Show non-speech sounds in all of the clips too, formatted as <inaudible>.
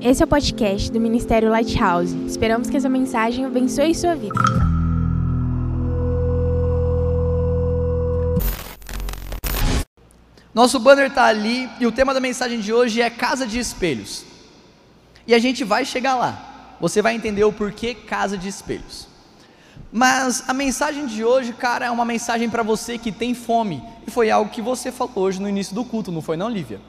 Esse é o podcast do Ministério Lighthouse. Esperamos que essa mensagem abençoe sua vida. Nosso banner está ali e o tema da mensagem de hoje é Casa de Espelhos. E a gente vai chegar lá. Você vai entender o porquê Casa de Espelhos. Mas a mensagem de hoje, cara, é uma mensagem para você que tem fome. E foi algo que você falou hoje no início do culto, não foi não, Lívia?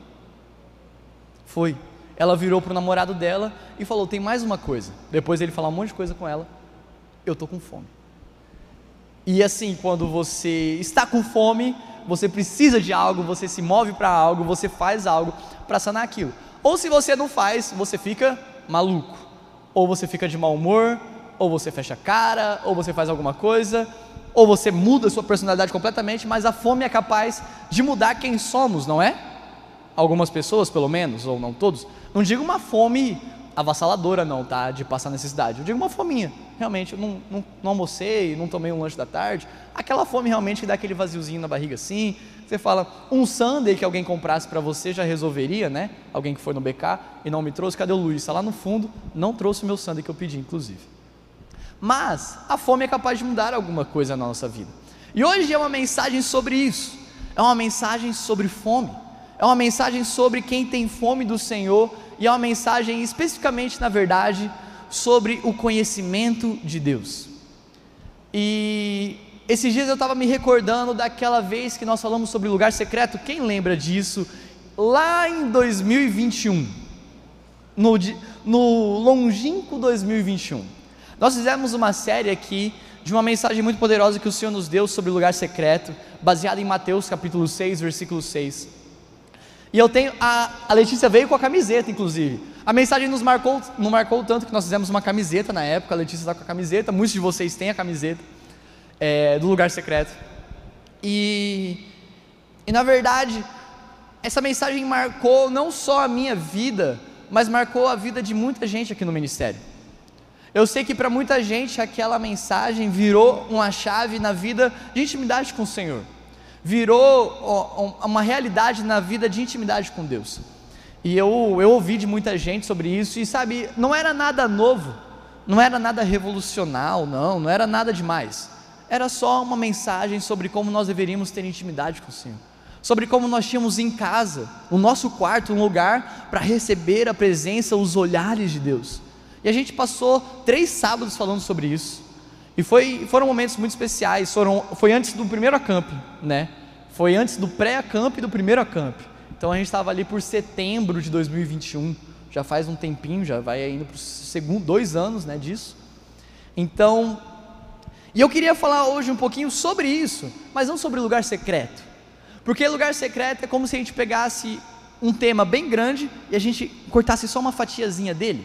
Foi. Ela virou para o namorado dela e falou: tem mais uma coisa. Depois ele falou um monte de coisa com ela. Eu tô com fome. E assim, quando você está com fome, você precisa de algo, você se move para algo, você faz algo para sanar aquilo. Ou se você não faz, você fica maluco. Ou você fica de mau humor, ou você fecha a cara, ou você faz alguma coisa, ou você muda a sua personalidade completamente, mas a fome é capaz de mudar quem somos, não é? Algumas pessoas, pelo menos, ou não todos. Não digo uma fome avassaladora, não, tá? De passar necessidade. Eu digo uma fominha. Realmente, eu não, não, não almocei, não tomei um lanche da tarde. Aquela fome realmente que dá aquele vaziozinho na barriga assim. Você fala, um sundae que alguém comprasse para você já resolveria, né? Alguém que foi no BK e não me trouxe. Cadê o Luiz? Está lá no fundo, não trouxe o meu sundae que eu pedi, inclusive. Mas a fome é capaz de mudar alguma coisa na nossa vida. E hoje é uma mensagem sobre isso. É uma mensagem sobre fome. É uma mensagem sobre quem tem fome do Senhor e é uma mensagem especificamente, na verdade, sobre o conhecimento de Deus. E esses dias eu estava me recordando daquela vez que nós falamos sobre lugar secreto. Quem lembra disso? Lá em 2021, no, no longínquo 2021, nós fizemos uma série aqui de uma mensagem muito poderosa que o Senhor nos deu sobre lugar secreto, baseada em Mateus capítulo 6, versículo 6. E eu tenho, a, a Letícia veio com a camiseta, inclusive. A mensagem nos marcou, nos marcou tanto que nós fizemos uma camiseta na época, a Letícia está com a camiseta, muitos de vocês têm a camiseta é, do lugar secreto. E, e na verdade, essa mensagem marcou não só a minha vida, mas marcou a vida de muita gente aqui no ministério. Eu sei que para muita gente aquela mensagem virou uma chave na vida de intimidade com o Senhor virou uma realidade na vida de intimidade com Deus. E eu, eu ouvi de muita gente sobre isso, e sabe, não era nada novo, não era nada revolucional, não, não era nada demais. Era só uma mensagem sobre como nós deveríamos ter intimidade com o Senhor, sobre como nós tínhamos em casa, o nosso quarto, um lugar para receber a presença, os olhares de Deus. E a gente passou três sábados falando sobre isso. E foi, foram momentos muito especiais, foram, foi antes do primeiro acamp, né? Foi antes do pré-acamp e do primeiro acamp. Então a gente estava ali por setembro de 2021, já faz um tempinho, já vai indo para segundo dois anos, né, disso. Então, e eu queria falar hoje um pouquinho sobre isso, mas não sobre lugar secreto, porque lugar secreto é como se a gente pegasse um tema bem grande e a gente cortasse só uma fatiazinha dele.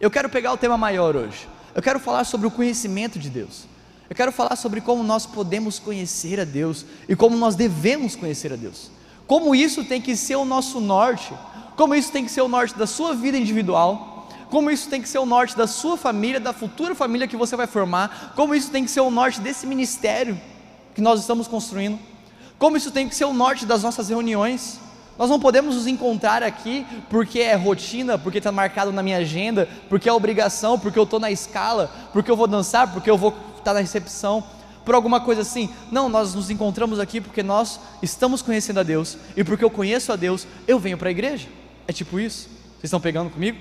Eu quero pegar o tema maior hoje. Eu quero falar sobre o conhecimento de Deus. Eu quero falar sobre como nós podemos conhecer a Deus e como nós devemos conhecer a Deus. Como isso tem que ser o nosso norte, como isso tem que ser o norte da sua vida individual, como isso tem que ser o norte da sua família, da futura família que você vai formar, como isso tem que ser o norte desse ministério que nós estamos construindo, como isso tem que ser o norte das nossas reuniões, nós não podemos nos encontrar aqui porque é rotina, porque está marcado na minha agenda, porque é obrigação, porque eu estou na escala, porque eu vou dançar, porque eu vou estar na recepção, por alguma coisa assim. Não, nós nos encontramos aqui porque nós estamos conhecendo a Deus e porque eu conheço a Deus, eu venho para a igreja. É tipo isso? Vocês estão pegando comigo?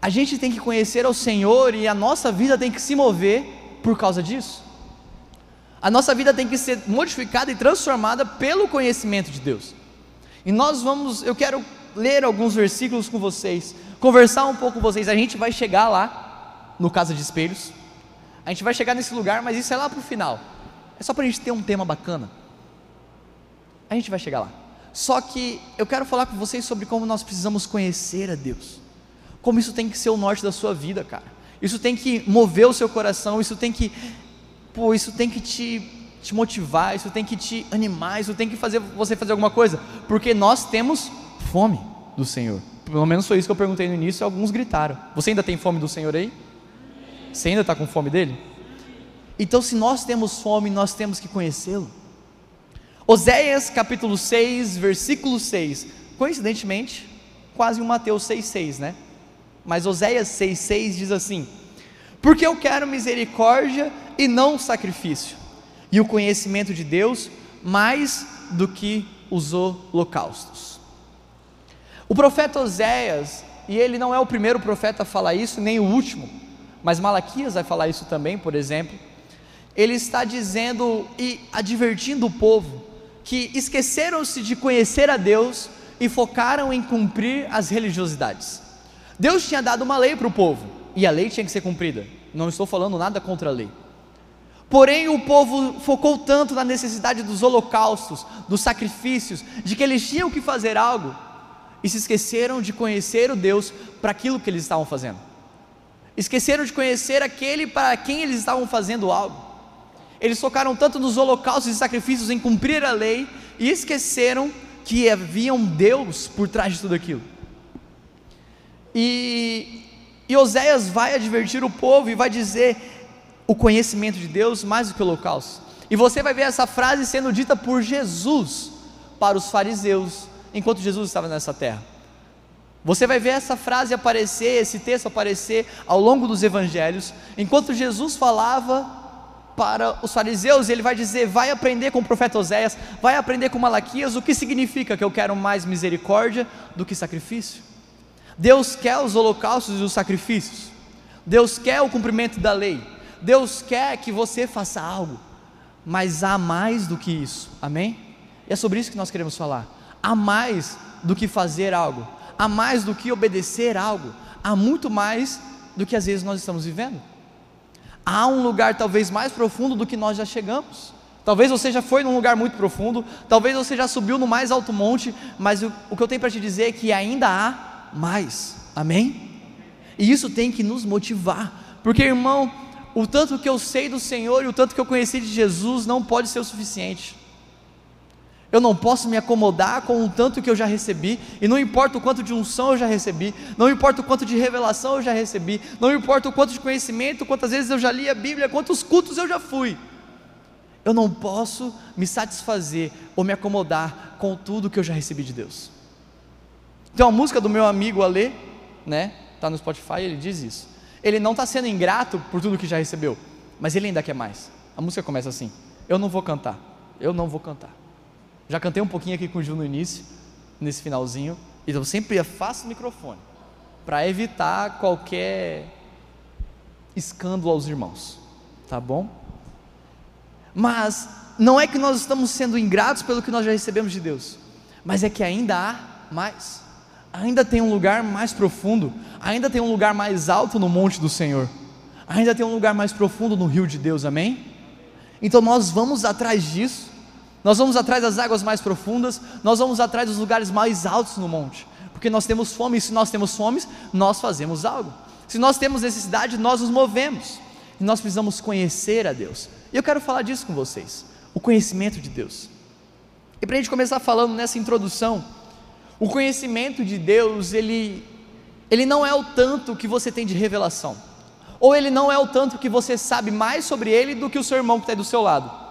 A gente tem que conhecer ao Senhor e a nossa vida tem que se mover por causa disso. A nossa vida tem que ser modificada e transformada pelo conhecimento de Deus. E nós vamos, eu quero ler alguns versículos com vocês, conversar um pouco com vocês. A gente vai chegar lá, no Casa de Espelhos. A gente vai chegar nesse lugar, mas isso é lá para o final. É só para a gente ter um tema bacana. A gente vai chegar lá. Só que eu quero falar com vocês sobre como nós precisamos conhecer a Deus. Como isso tem que ser o norte da sua vida, cara. Isso tem que mover o seu coração, isso tem que, pô, isso tem que te te motivar, isso tem que te animar, isso tem que fazer você fazer alguma coisa, porque nós temos fome do Senhor. Pelo menos foi isso que eu perguntei no início e alguns gritaram. Você ainda tem fome do Senhor aí? Você ainda está com fome dele? Então, se nós temos fome, nós temos que conhecê-lo. Oséias capítulo 6, versículo 6. Coincidentemente, quase um Mateus 6,6, né? Mas Oséias 6,6 diz assim: Porque eu quero misericórdia e não sacrifício, e o conhecimento de Deus mais do que os holocaustos. O profeta Oséias, e ele não é o primeiro profeta a falar isso, nem o último, mas Malaquias vai falar isso também, por exemplo. Ele está dizendo e advertindo o povo que esqueceram-se de conhecer a Deus e focaram em cumprir as religiosidades. Deus tinha dado uma lei para o povo e a lei tinha que ser cumprida. Não estou falando nada contra a lei. Porém, o povo focou tanto na necessidade dos holocaustos, dos sacrifícios, de que eles tinham que fazer algo, e se esqueceram de conhecer o Deus para aquilo que eles estavam fazendo. Esqueceram de conhecer aquele para quem eles estavam fazendo algo. Eles focaram tanto nos holocaustos e sacrifícios em cumprir a lei e esqueceram que havia um Deus por trás de tudo aquilo. E, e Oséias vai advertir o povo e vai dizer o conhecimento de Deus mais do que o holocausto. E você vai ver essa frase sendo dita por Jesus para os fariseus, enquanto Jesus estava nessa terra. Você vai ver essa frase aparecer, esse texto aparecer ao longo dos evangelhos, enquanto Jesus falava para os fariseus, ele vai dizer: vai aprender com o profeta Oséias, vai aprender com Malaquias, o que significa que eu quero mais misericórdia do que sacrifício. Deus quer os holocaustos e os sacrifícios, Deus quer o cumprimento da lei, Deus quer que você faça algo, mas há mais do que isso, amém? E é sobre isso que nós queremos falar. Há mais do que fazer algo, há mais do que obedecer algo, há muito mais do que às vezes nós estamos vivendo há um lugar talvez mais profundo do que nós já chegamos. Talvez você já foi num lugar muito profundo, talvez você já subiu no mais alto monte, mas o, o que eu tenho para te dizer é que ainda há mais, amém? E isso tem que nos motivar, porque irmão, o tanto que eu sei do Senhor e o tanto que eu conheci de Jesus não pode ser o suficiente. Eu não posso me acomodar com o tanto que eu já recebi, e não importa o quanto de unção eu já recebi, não importa o quanto de revelação eu já recebi, não importa o quanto de conhecimento, quantas vezes eu já li a Bíblia, quantos cultos eu já fui. Eu não posso me satisfazer ou me acomodar com tudo que eu já recebi de Deus. Tem uma música do meu amigo Alê, né? Tá no Spotify, ele diz isso. Ele não está sendo ingrato por tudo que já recebeu, mas ele ainda quer mais. A música começa assim: Eu não vou cantar, eu não vou cantar. Já cantei um pouquinho aqui com o Ju no início, nesse finalzinho, e eu sempre afasto o microfone para evitar qualquer escândalo aos irmãos, tá bom? Mas não é que nós estamos sendo ingratos pelo que nós já recebemos de Deus, mas é que ainda há mais, ainda tem um lugar mais profundo, ainda tem um lugar mais alto no monte do Senhor, ainda tem um lugar mais profundo no rio de Deus, amém? Então nós vamos atrás disso, nós vamos atrás das águas mais profundas, nós vamos atrás dos lugares mais altos no monte, porque nós temos fome, e se nós temos fome, nós fazemos algo. Se nós temos necessidade, nós nos movemos. E nós precisamos conhecer a Deus. E eu quero falar disso com vocês, o conhecimento de Deus. E para a gente começar falando nessa introdução, o conhecimento de Deus, ele, ele não é o tanto que você tem de revelação, ou ele não é o tanto que você sabe mais sobre ele do que o seu irmão que está do seu lado.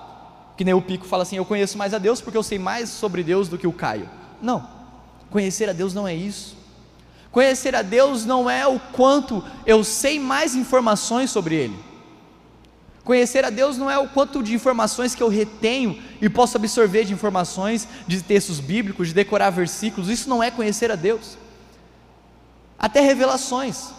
Que nem o Pico fala assim: Eu conheço mais a Deus porque eu sei mais sobre Deus do que o Caio. Não, conhecer a Deus não é isso. Conhecer a Deus não é o quanto eu sei mais informações sobre Ele. Conhecer a Deus não é o quanto de informações que eu retenho e posso absorver de informações, de textos bíblicos, de decorar versículos. Isso não é conhecer a Deus. Até revelações.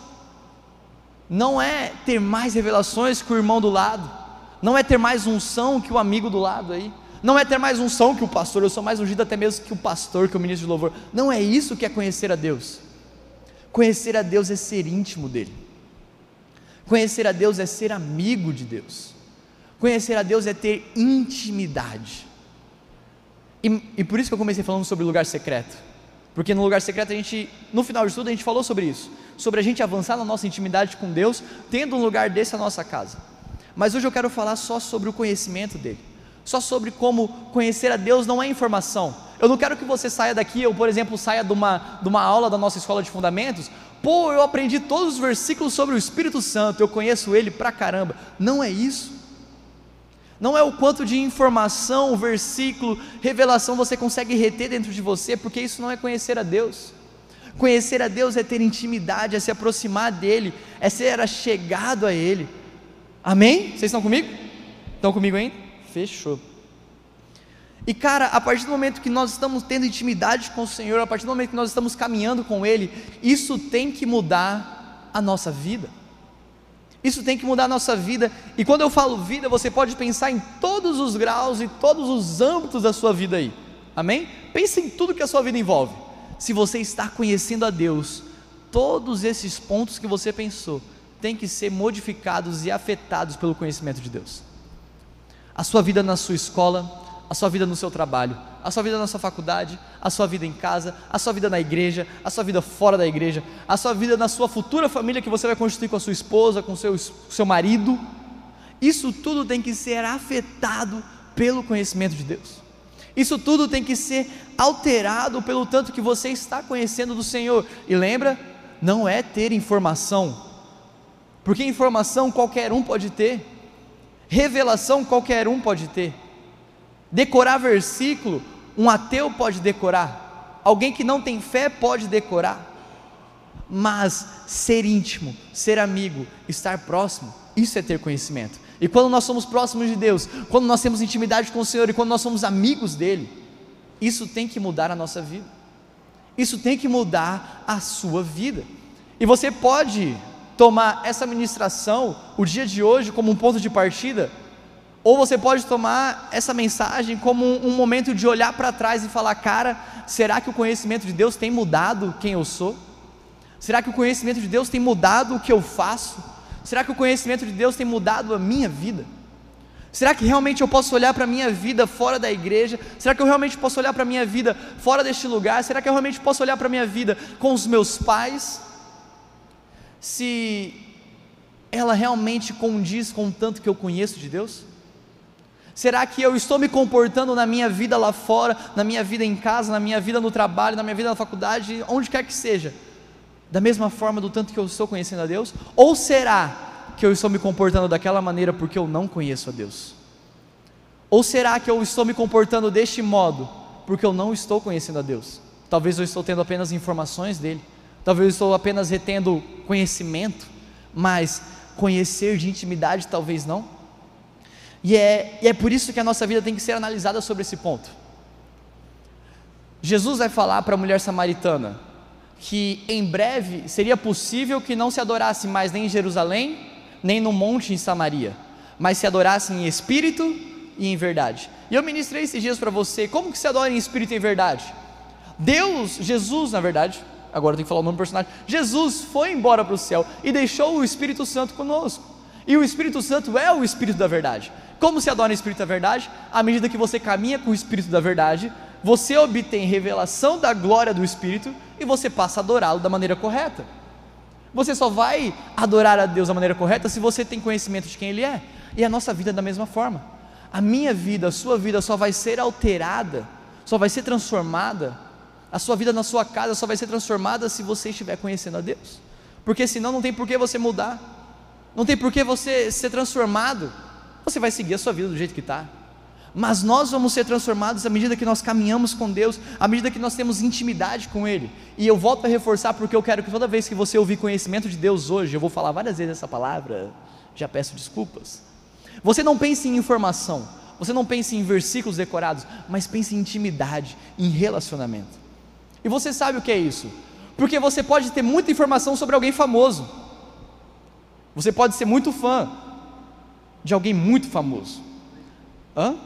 Não é ter mais revelações que o irmão do lado não é ter mais unção que o amigo do lado aí, não é ter mais unção que o pastor, eu sou mais ungido até mesmo que o pastor, que o ministro de louvor. Não é isso que é conhecer a Deus. Conhecer a Deus é ser íntimo dele. Conhecer a Deus é ser amigo de Deus. Conhecer a Deus é ter intimidade. E, e por isso que eu comecei falando sobre lugar secreto. Porque no lugar secreto a gente, no final de tudo, a gente falou sobre isso, sobre a gente avançar na nossa intimidade com Deus, tendo um lugar desse na nossa casa. Mas hoje eu quero falar só sobre o conhecimento dele, só sobre como conhecer a Deus não é informação. Eu não quero que você saia daqui, ou por exemplo, saia de uma, de uma aula da nossa escola de fundamentos, pô, eu aprendi todos os versículos sobre o Espírito Santo, eu conheço ele pra caramba. Não é isso. Não é o quanto de informação, versículo, revelação você consegue reter dentro de você, porque isso não é conhecer a Deus. Conhecer a Deus é ter intimidade, é se aproximar dEle, é ser chegado a Ele. Amém? Vocês estão comigo? Estão comigo ainda? Fechou. E cara, a partir do momento que nós estamos tendo intimidade com o Senhor, a partir do momento que nós estamos caminhando com Ele, isso tem que mudar a nossa vida. Isso tem que mudar a nossa vida. E quando eu falo vida, você pode pensar em todos os graus e todos os âmbitos da sua vida aí. Amém? Pense em tudo que a sua vida envolve. Se você está conhecendo a Deus, todos esses pontos que você pensou têm que ser modificados e afetados pelo conhecimento de Deus. A sua vida na sua escola, a sua vida no seu trabalho, a sua vida na sua faculdade, a sua vida em casa, a sua vida na igreja, a sua vida fora da igreja, a sua vida na sua futura família que você vai constituir com a sua esposa, com seu, seu marido. Isso tudo tem que ser afetado pelo conhecimento de Deus. Isso tudo tem que ser alterado pelo tanto que você está conhecendo do Senhor. E lembra, não é ter informação, porque informação qualquer um pode ter, revelação qualquer um pode ter. Decorar versículo, um ateu pode decorar, alguém que não tem fé pode decorar, mas ser íntimo, ser amigo, estar próximo, isso é ter conhecimento. E quando nós somos próximos de Deus, quando nós temos intimidade com o Senhor e quando nós somos amigos dele, isso tem que mudar a nossa vida. Isso tem que mudar a sua vida. E você pode tomar essa ministração, o dia de hoje, como um ponto de partida ou você pode tomar essa mensagem como um, um momento de olhar para trás e falar: cara, será que o conhecimento de Deus tem mudado quem eu sou? Será que o conhecimento de Deus tem mudado o que eu faço? Será que o conhecimento de Deus tem mudado a minha vida? Será que realmente eu posso olhar para a minha vida fora da igreja? Será que eu realmente posso olhar para a minha vida fora deste lugar? Será que eu realmente posso olhar para a minha vida com os meus pais? Se ela realmente condiz com o tanto que eu conheço de Deus? Será que eu estou me comportando na minha vida lá fora, na minha vida em casa, na minha vida no trabalho, na minha vida na faculdade, onde quer que seja, da mesma forma do tanto que eu estou conhecendo a Deus? Ou será que eu estou me comportando daquela maneira porque eu não conheço a Deus? Ou será que eu estou me comportando deste modo porque eu não estou conhecendo a Deus? Talvez eu estou tendo apenas informações dele, talvez eu estou apenas retendo conhecimento, mas conhecer de intimidade talvez não. E é, e é por isso que a nossa vida tem que ser analisada sobre esse ponto. Jesus vai falar para a mulher samaritana que em breve seria possível que não se adorasse mais nem em Jerusalém, nem no monte em Samaria, mas se adorasse em espírito e em verdade. E eu ministrei esses dias para você, como que se adora em espírito e em verdade? Deus, Jesus, na verdade, agora eu tenho que falar o nome do personagem, Jesus foi embora para o céu e deixou o Espírito Santo conosco. E o Espírito Santo é o Espírito da verdade. Como se adora o Espírito da Verdade? À medida que você caminha com o Espírito da Verdade, você obtém revelação da glória do Espírito e você passa a adorá-lo da maneira correta. Você só vai adorar a Deus da maneira correta se você tem conhecimento de quem Ele é. E a nossa vida é da mesma forma. A minha vida, a sua vida só vai ser alterada, só vai ser transformada. A sua vida na sua casa só vai ser transformada se você estiver conhecendo a Deus. Porque senão não tem por que você mudar. Não tem por que você ser transformado você vai seguir a sua vida do jeito que está. Mas nós vamos ser transformados à medida que nós caminhamos com Deus, à medida que nós temos intimidade com Ele. E eu volto a reforçar porque eu quero que toda vez que você ouvir conhecimento de Deus hoje, eu vou falar várias vezes essa palavra, já peço desculpas. Você não pense em informação, você não pense em versículos decorados, mas pense em intimidade, em relacionamento. E você sabe o que é isso? Porque você pode ter muita informação sobre alguém famoso. Você pode ser muito fã, de alguém muito famoso? Hã?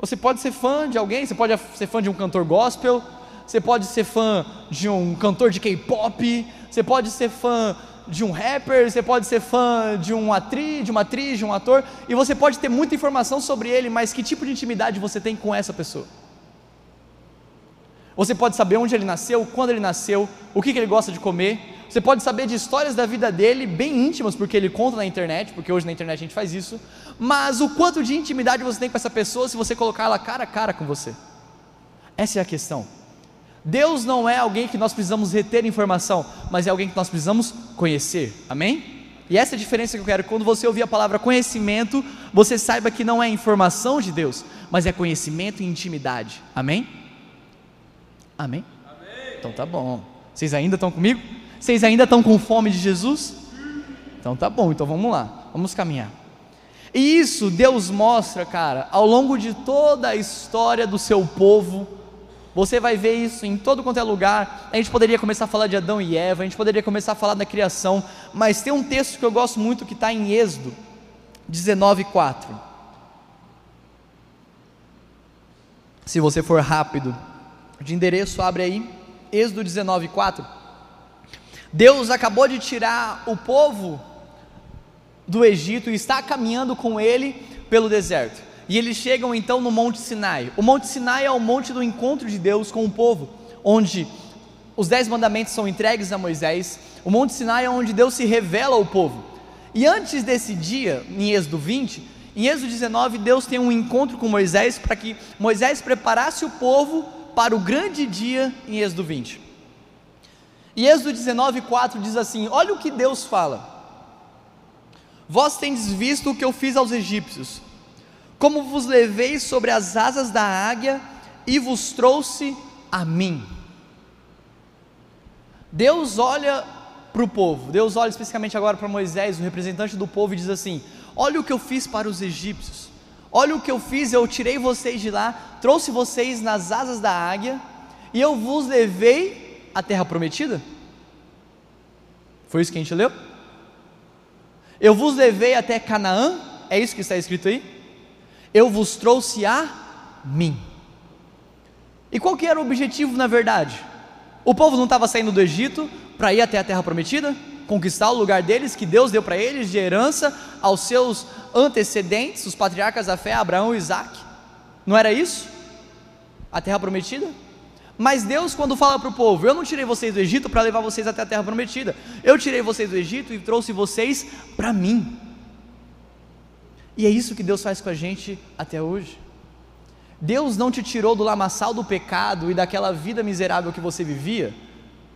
Você pode ser fã de alguém, você pode ser fã de um cantor gospel, você pode ser fã de um cantor de K-pop, você pode ser fã de um rapper, você pode ser fã de uma atriz, de uma atriz, de um ator, e você pode ter muita informação sobre ele, mas que tipo de intimidade você tem com essa pessoa? Você pode saber onde ele nasceu, quando ele nasceu, o que, que ele gosta de comer, você pode saber de histórias da vida dele, bem íntimas, porque ele conta na internet, porque hoje na internet a gente faz isso. Mas o quanto de intimidade você tem com essa pessoa se você colocar ela cara a cara com você? Essa é a questão. Deus não é alguém que nós precisamos reter informação, mas é alguém que nós precisamos conhecer. Amém? E essa é a diferença que eu quero. Quando você ouvir a palavra conhecimento, você saiba que não é informação de Deus, mas é conhecimento e intimidade. Amém? Amém? Amém. Então tá bom. Vocês ainda estão comigo? Vocês ainda estão com fome de Jesus? Então tá bom, então vamos lá, vamos caminhar. E isso Deus mostra, cara, ao longo de toda a história do seu povo. Você vai ver isso em todo quanto é lugar. A gente poderia começar a falar de Adão e Eva, a gente poderia começar a falar da criação, mas tem um texto que eu gosto muito que está em Êxodo 19:4. Se você for rápido, de endereço, abre aí, Êxodo 19:4. Deus acabou de tirar o povo do Egito e está caminhando com ele pelo deserto. E eles chegam então no Monte Sinai. O Monte Sinai é o monte do encontro de Deus com o povo, onde os dez mandamentos são entregues a Moisés. O Monte Sinai é onde Deus se revela ao povo. E antes desse dia, em Êxodo 20, em Êxodo 19, Deus tem um encontro com Moisés para que Moisés preparasse o povo para o grande dia em Êxodo 20. E Êxodo 19, 4 diz assim: Olha o que Deus fala. Vós tendes visto o que eu fiz aos egípcios, como vos levei sobre as asas da águia e vos trouxe a mim. Deus olha para o povo, Deus olha especificamente agora para Moisés, o representante do povo, e diz assim: Olha o que eu fiz para os egípcios, olha o que eu fiz, eu tirei vocês de lá, trouxe vocês nas asas da águia, e eu vos levei à terra prometida. Foi isso que a gente leu? Eu vos levei até Canaã, é isso que está escrito aí? Eu vos trouxe a mim. E qual que era o objetivo na verdade? O povo não estava saindo do Egito para ir até a terra prometida, conquistar o lugar deles que Deus deu para eles de herança aos seus antecedentes, os patriarcas da fé, Abraão e Isaac. Não era isso? A terra prometida? Mas Deus, quando fala para o povo: Eu não tirei vocês do Egito para levar vocês até a terra prometida, eu tirei vocês do Egito e trouxe vocês para mim. E é isso que Deus faz com a gente até hoje. Deus não te tirou do lamaçal do pecado e daquela vida miserável que você vivia,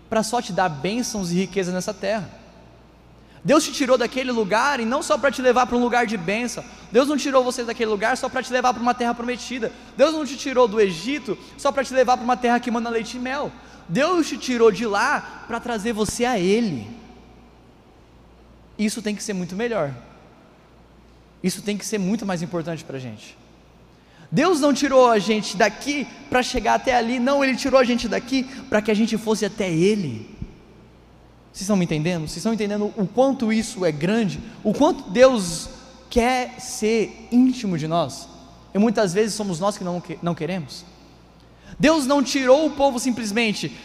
para só te dar bênçãos e riqueza nessa terra. Deus te tirou daquele lugar e não só para te levar para um lugar de bênção. Deus não tirou você daquele lugar só para te levar para uma terra prometida. Deus não te tirou do Egito só para te levar para uma terra que manda leite e mel. Deus te tirou de lá para trazer você a Ele. Isso tem que ser muito melhor. Isso tem que ser muito mais importante para a gente. Deus não tirou a gente daqui para chegar até ali, não, Ele tirou a gente daqui para que a gente fosse até Ele. Vocês estão me entendendo? Vocês estão entendendo o quanto isso é grande? O quanto Deus quer ser íntimo de nós? E muitas vezes somos nós que não, não queremos. Deus não tirou o povo simplesmente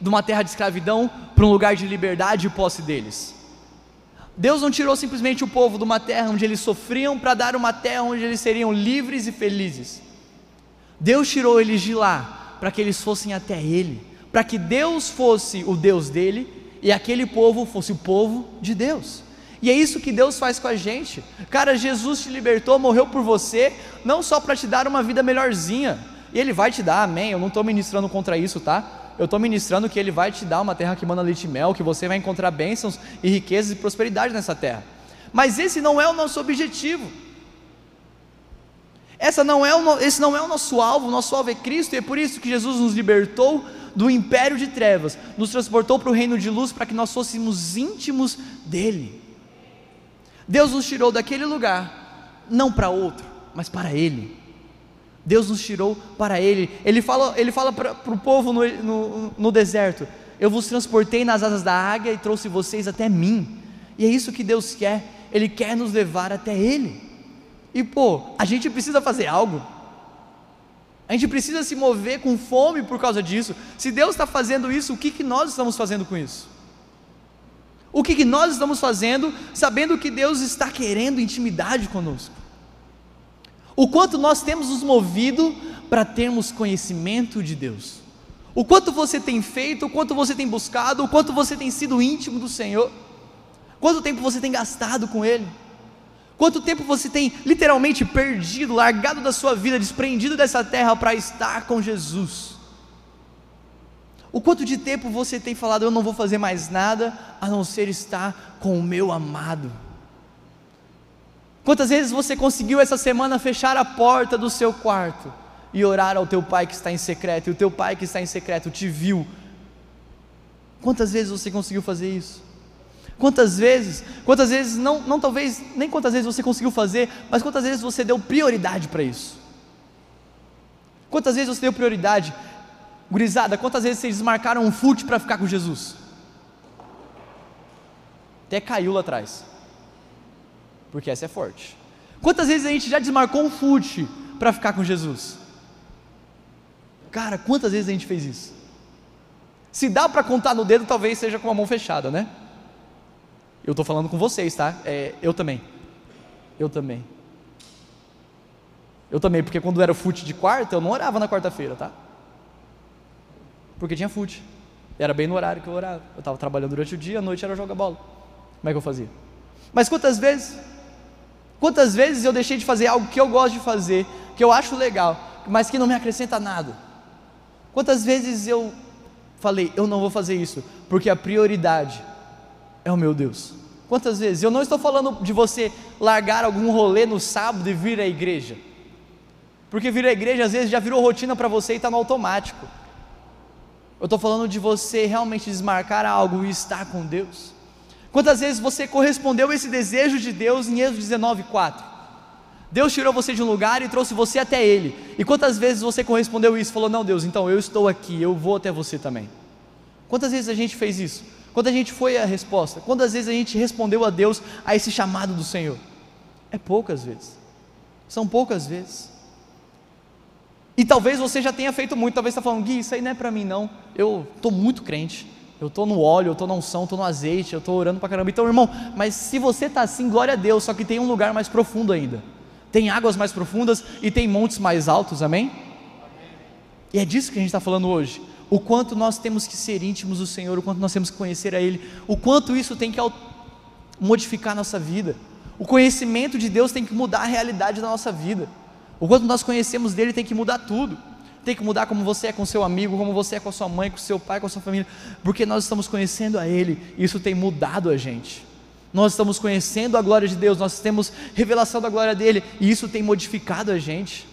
de uma terra de escravidão para um lugar de liberdade e posse deles. Deus não tirou simplesmente o povo de uma terra onde eles sofriam para dar uma terra onde eles seriam livres e felizes. Deus tirou eles de lá para que eles fossem até Ele, para que Deus fosse o Deus dele e aquele povo fosse o povo de Deus. E é isso que Deus faz com a gente. Cara, Jesus te libertou, morreu por você, não só para te dar uma vida melhorzinha, e Ele vai te dar, amém. Eu não estou ministrando contra isso, tá? Eu estou ministrando que Ele vai te dar uma terra que manda leite e mel, que você vai encontrar bênçãos e riquezas e prosperidade nessa terra. Mas esse não é o nosso objetivo. Essa não é o, esse não é o nosso alvo, o nosso alvo é Cristo, e é por isso que Jesus nos libertou do império de trevas, nos transportou para o reino de luz para que nós fôssemos íntimos dele. Deus nos tirou daquele lugar, não para outro, mas para Ele. Deus nos tirou para Ele. Ele fala, ele fala para, o povo no, no, no deserto: Eu vos transportei nas asas da águia e trouxe vocês até mim. E é isso que Deus quer. Ele quer nos levar até Ele. E pô, a gente precisa fazer algo. A gente precisa se mover com fome por causa disso. Se Deus está fazendo isso, o que, que nós estamos fazendo com isso? O que, que nós estamos fazendo sabendo que Deus está querendo intimidade conosco? O quanto nós temos nos movido para termos conhecimento de Deus? O quanto você tem feito, o quanto você tem buscado, o quanto você tem sido íntimo do Senhor? Quanto tempo você tem gastado com Ele? Quanto tempo você tem literalmente perdido, largado da sua vida, desprendido dessa terra para estar com Jesus? O quanto de tempo você tem falado, eu não vou fazer mais nada a não ser estar com o meu amado? Quantas vezes você conseguiu essa semana fechar a porta do seu quarto e orar ao teu pai que está em secreto, e o teu pai que está em secreto te viu Quantas vezes você conseguiu fazer isso? Quantas vezes, quantas vezes, não, não talvez, nem quantas vezes você conseguiu fazer, mas quantas vezes você deu prioridade para isso? Quantas vezes você deu prioridade? Gurizada, quantas vezes vocês desmarcaram um fute para ficar com Jesus? Até caiu lá atrás. Porque essa é forte. Quantas vezes a gente já desmarcou um fute para ficar com Jesus? Cara, quantas vezes a gente fez isso? Se dá para contar no dedo, talvez seja com a mão fechada, né? Eu estou falando com vocês, tá? É, eu também. Eu também. Eu também, porque quando era fute de quarta, eu não orava na quarta-feira, tá? Porque tinha fute. Era bem no horário que eu orava. Eu estava trabalhando durante o dia, à noite era jogar bola. Como é que eu fazia? Mas quantas vezes, quantas vezes eu deixei de fazer algo que eu gosto de fazer, que eu acho legal, mas que não me acrescenta nada? Quantas vezes eu falei, eu não vou fazer isso, porque a prioridade é o meu Deus? Quantas vezes? Eu não estou falando de você largar algum rolê no sábado e vir à igreja. Porque vir à igreja às vezes já virou rotina para você e está no automático. Eu estou falando de você realmente desmarcar algo e estar com Deus. Quantas vezes você correspondeu a esse desejo de Deus em Êxodo 19:4? Deus tirou você de um lugar e trouxe você até Ele. E quantas vezes você correspondeu isso? Falou: Não, Deus, então eu estou aqui, eu vou até você também. Quantas vezes a gente fez isso? Quantas a gente foi a resposta? Quantas vezes a gente respondeu a Deus a esse chamado do Senhor? É poucas vezes. São poucas vezes. E talvez você já tenha feito muito, talvez está falando, Gui, isso aí não é para mim não. Eu estou muito crente, eu estou no óleo, eu estou na unção, estou no azeite, eu estou orando para caramba. Então, irmão, mas se você está assim, glória a Deus, só que tem um lugar mais profundo ainda. Tem águas mais profundas e tem montes mais altos, amém? amém. E é disso que a gente está falando hoje. O quanto nós temos que ser íntimos do Senhor, o quanto nós temos que conhecer a Ele, o quanto isso tem que modificar a nossa vida. O conhecimento de Deus tem que mudar a realidade da nossa vida. O quanto nós conhecemos dele tem que mudar tudo. Tem que mudar como você é com seu amigo, como você é com a sua mãe, com seu pai, com a sua família, porque nós estamos conhecendo a Ele, e isso tem mudado a gente. Nós estamos conhecendo a glória de Deus, nós temos revelação da glória dele, e isso tem modificado a gente.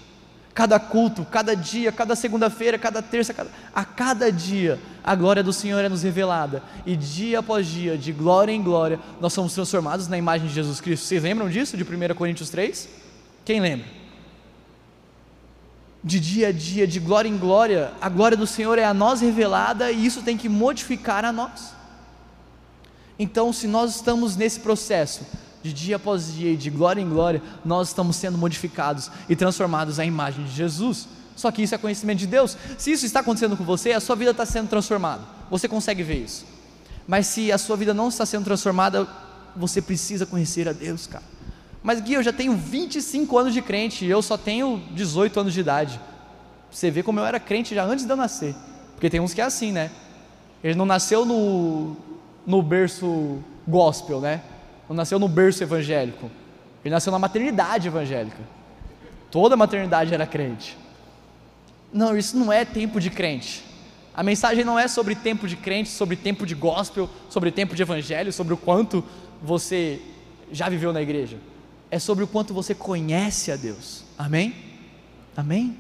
Cada culto, cada dia, cada segunda-feira, cada terça, cada, a cada dia, a glória do Senhor é nos revelada, e dia após dia, de glória em glória, nós somos transformados na imagem de Jesus Cristo. Vocês lembram disso, de 1 Coríntios 3? Quem lembra? de dia a dia, de glória em glória, a glória do Senhor é a nós revelada e isso tem que modificar a nós. Então, se nós estamos nesse processo, de dia após dia e de glória em glória, nós estamos sendo modificados e transformados à imagem de Jesus. Só que isso é conhecimento de Deus. Se isso está acontecendo com você, a sua vida está sendo transformada. Você consegue ver isso. Mas se a sua vida não está sendo transformada, você precisa conhecer a Deus, cara. Mas Gui, eu já tenho 25 anos de crente e eu só tenho 18 anos de idade. Você vê como eu era crente já antes de eu nascer. Porque tem uns que é assim, né? Ele não nasceu no, no berço gospel, né? Não nasceu no berço evangélico. Ele nasceu na maternidade evangélica. Toda a maternidade era crente. Não, isso não é tempo de crente. A mensagem não é sobre tempo de crente, sobre tempo de gospel, sobre tempo de evangelho, sobre o quanto você já viveu na igreja é sobre o quanto você conhece a Deus. Amém? Amém?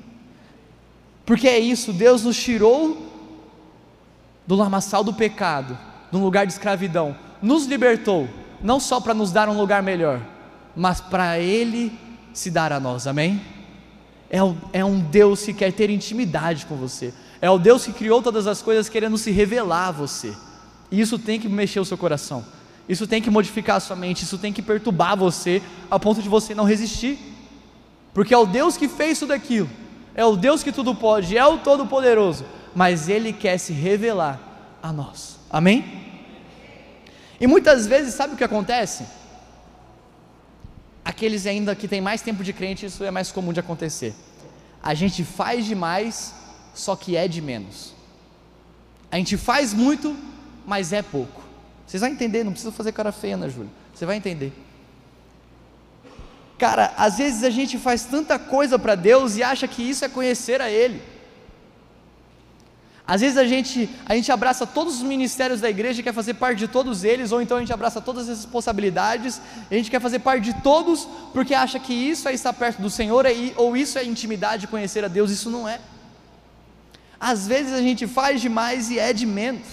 Porque é isso, Deus nos tirou do lamaçal do pecado, de um lugar de escravidão, nos libertou, não só para nos dar um lugar melhor, mas para Ele se dar a nós, amém? É um, é um Deus que quer ter intimidade com você, é o Deus que criou todas as coisas querendo se revelar a você, e isso tem que mexer o seu coração. Isso tem que modificar a sua mente, isso tem que perturbar você a ponto de você não resistir. Porque é o Deus que fez tudo aquilo, é o Deus que tudo pode, é o Todo-Poderoso, mas Ele quer se revelar a nós. Amém? E muitas vezes, sabe o que acontece? Aqueles ainda que têm mais tempo de crente, isso é mais comum de acontecer. A gente faz demais, só que é de menos. A gente faz muito, mas é pouco. Vocês vão entender, não precisa fazer cara feia, né, Júlio? Você vai entender. Cara, às vezes a gente faz tanta coisa para Deus e acha que isso é conhecer a Ele. Às vezes a gente, a gente abraça todos os ministérios da igreja e quer fazer parte de todos eles, ou então a gente abraça todas as responsabilidades, a gente quer fazer parte de todos, porque acha que isso é estar perto do Senhor, ou isso é intimidade, conhecer a Deus, isso não é. Às vezes a gente faz demais e é de menos.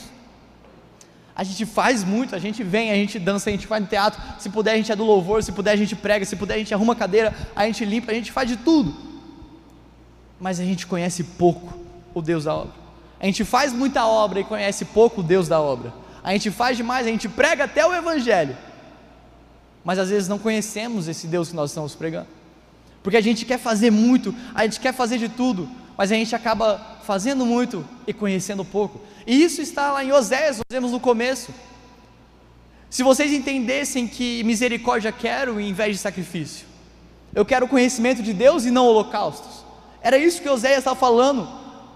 A gente faz muito, a gente vem, a gente dança, a gente vai no teatro, se puder a gente é do louvor, se puder a gente prega, se puder a gente arruma cadeira, a gente limpa, a gente faz de tudo. Mas a gente conhece pouco o Deus da obra. A gente faz muita obra e conhece pouco o Deus da obra. A gente faz demais, a gente prega até o Evangelho. Mas às vezes não conhecemos esse Deus que nós estamos pregando. Porque a gente quer fazer muito, a gente quer fazer de tudo, mas a gente acaba fazendo muito e conhecendo pouco. E isso está lá em Oséias, nós vemos no começo. Se vocês entendessem que misericórdia quero em vez de sacrifício, eu quero conhecimento de Deus e não holocaustos. Era isso que Oséias estava falando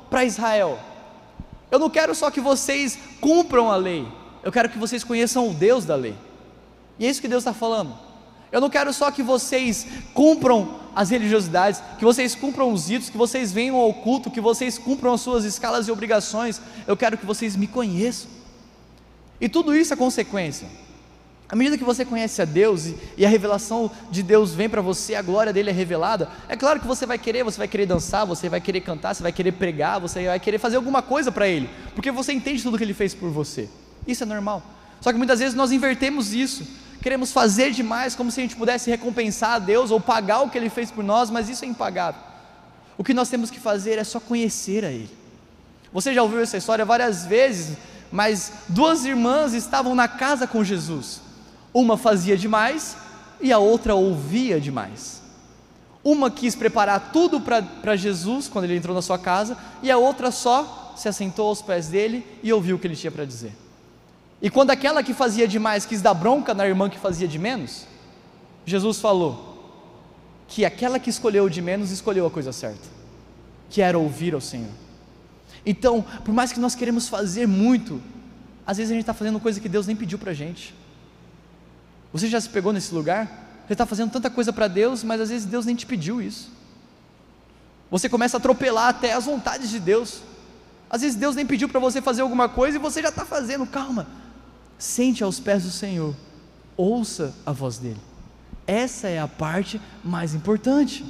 para Israel. Eu não quero só que vocês cumpram a lei, eu quero que vocês conheçam o Deus da lei. E é isso que Deus está falando. Eu não quero só que vocês cumpram as religiosidades, que vocês cumpram os ritos, que vocês venham ao culto, que vocês cumpram as suas escalas e obrigações. Eu quero que vocês me conheçam. E tudo isso é consequência. À medida que você conhece a Deus e, a revelação de Deus vem para você, a glória dele é revelada, é claro que você vai querer, você vai querer dançar, você vai querer cantar, você vai querer pregar, você vai querer fazer alguma coisa para ele, porque você entende tudo que ele fez por você. Isso é normal. Só que muitas vezes nós invertemos isso queremos fazer demais, como se a gente pudesse recompensar a Deus ou pagar o que Ele fez por nós, mas isso é impagável. O que nós temos que fazer é só conhecer a Ele. Você já ouviu essa história várias vezes, mas duas irmãs estavam na casa com Jesus. Uma fazia demais e a outra ouvia demais. Uma quis preparar tudo para Jesus quando ele entrou na sua casa, e a outra só se assentou aos pés dele e ouviu o que ele tinha para dizer. E quando aquela que fazia demais quis dar bronca na irmã que fazia de menos, Jesus falou que aquela que escolheu de menos escolheu a coisa certa, que era ouvir ao Senhor. Então, por mais que nós queremos fazer muito, às vezes a gente está fazendo coisa que Deus nem pediu para a gente. Você já se pegou nesse lugar? Você está fazendo tanta coisa para Deus, mas às vezes Deus nem te pediu isso. Você começa a atropelar até as vontades de Deus. Às vezes Deus nem pediu para você fazer alguma coisa e você já está fazendo. Calma, sente aos pés do Senhor, ouça a voz dele. Essa é a parte mais importante.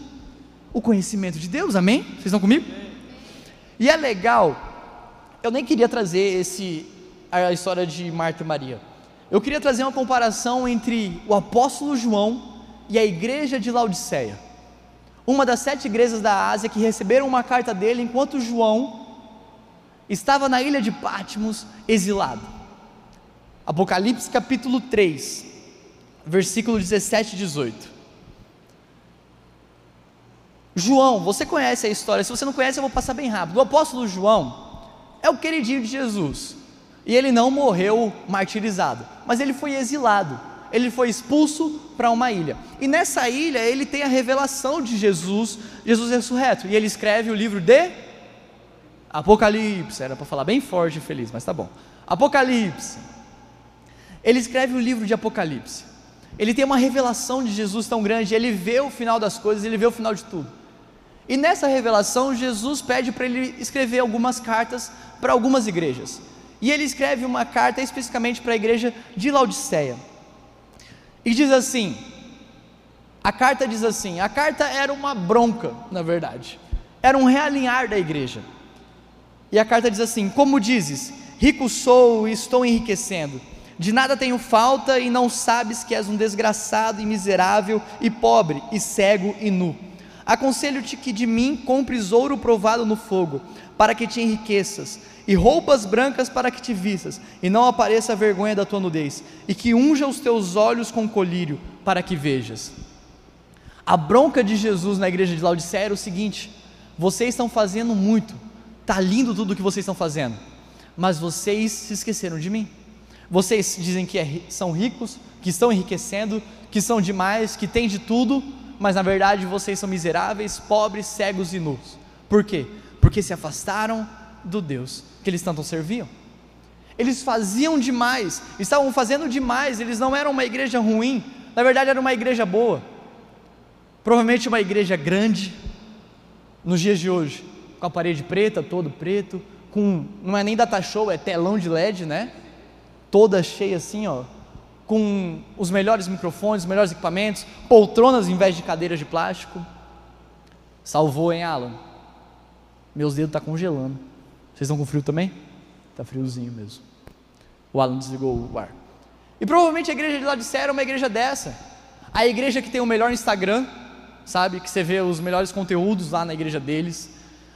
O conhecimento de Deus, amém? Vocês estão comigo? E é legal, eu nem queria trazer esse, a história de Marta e Maria. Eu queria trazer uma comparação entre o apóstolo João e a igreja de Laodiceia. Uma das sete igrejas da Ásia que receberam uma carta dele enquanto João estava na ilha de Patmos exilado. Apocalipse capítulo 3, versículo 17 e 18. João, você conhece a história, se você não conhece, eu vou passar bem rápido. O apóstolo João é o queridinho de Jesus, e ele não morreu martirizado, mas ele foi exilado, ele foi expulso para uma ilha, e nessa ilha ele tem a revelação de Jesus, Jesus ressurreto, e ele escreve o livro de Apocalipse, era para falar bem forte e feliz, mas tá bom. Apocalipse, ele escreve o livro de Apocalipse. Ele tem uma revelação de Jesus tão grande, ele vê o final das coisas, ele vê o final de tudo. E nessa revelação, Jesus pede para ele escrever algumas cartas para algumas igrejas. E ele escreve uma carta especificamente para a igreja de Laodiceia. E diz assim: a carta diz assim: a carta era uma bronca, na verdade, era um realinhar da igreja. E a carta diz assim: Como dizes, rico sou e estou enriquecendo de nada tenho falta e não sabes que és um desgraçado e miserável e pobre e cego e nu. Aconselho-te que de mim compres ouro provado no fogo, para que te enriqueças, e roupas brancas para que te vistas, e não apareça a vergonha da tua nudez, e que unja os teus olhos com colírio, para que vejas. A bronca de Jesus na igreja de Laodiceia era o seguinte: vocês estão fazendo muito, está lindo tudo o que vocês estão fazendo, mas vocês se esqueceram de mim. Vocês dizem que é, são ricos, que estão enriquecendo, que são demais, que têm de tudo, mas na verdade vocês são miseráveis, pobres, cegos e nus. Por quê? Porque se afastaram do Deus que eles tanto serviam. Eles faziam demais, estavam fazendo demais, eles não eram uma igreja ruim, na verdade era uma igreja boa. Provavelmente uma igreja grande, nos dias de hoje, com a parede preta, todo preto, com não é nem data show, é telão de LED, né? toda cheia assim, ó, com os melhores microfones, os melhores equipamentos, poltronas em vez de cadeiras de plástico. Salvou, hein, Alan? Meus dedos estão tá congelando. Vocês estão com frio também? Está friozinho mesmo. O Alan desligou o ar. E provavelmente a igreja de Laodicea era uma igreja dessa. A igreja que tem o melhor Instagram, sabe? Que você vê os melhores conteúdos lá na igreja deles.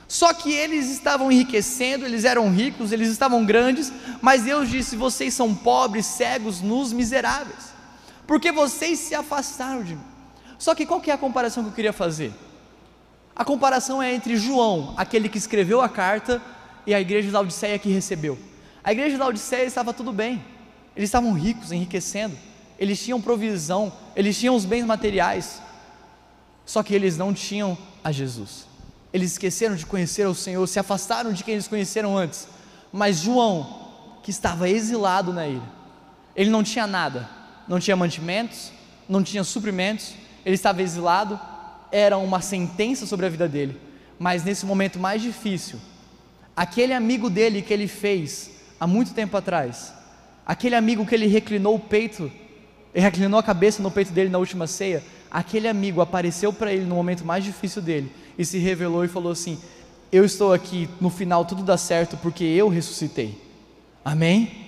Só que eles estavam enriquecendo, eles eram ricos, eles estavam grandes, mas Deus disse: vocês são pobres, cegos, nus, miseráveis, porque vocês se afastaram de mim. Só que qual que é a comparação que eu queria fazer? A comparação é entre João, aquele que escreveu a carta, e a igreja de Laodiceia que recebeu. A igreja de Laodiceia estava tudo bem, eles estavam ricos, enriquecendo, eles tinham provisão, eles tinham os bens materiais, só que eles não tinham a Jesus. Eles esqueceram de conhecer o Senhor, se afastaram de quem eles conheceram antes. Mas João, que estava exilado na ilha, ele não tinha nada, não tinha mantimentos, não tinha suprimentos, ele estava exilado, era uma sentença sobre a vida dele. Mas nesse momento mais difícil, aquele amigo dele que ele fez há muito tempo atrás, aquele amigo que ele reclinou o peito, ele reclinou a cabeça no peito dele na última ceia, aquele amigo apareceu para ele no momento mais difícil dele e se revelou e falou assim: Eu estou aqui, no final tudo dá certo porque eu ressuscitei. Amém?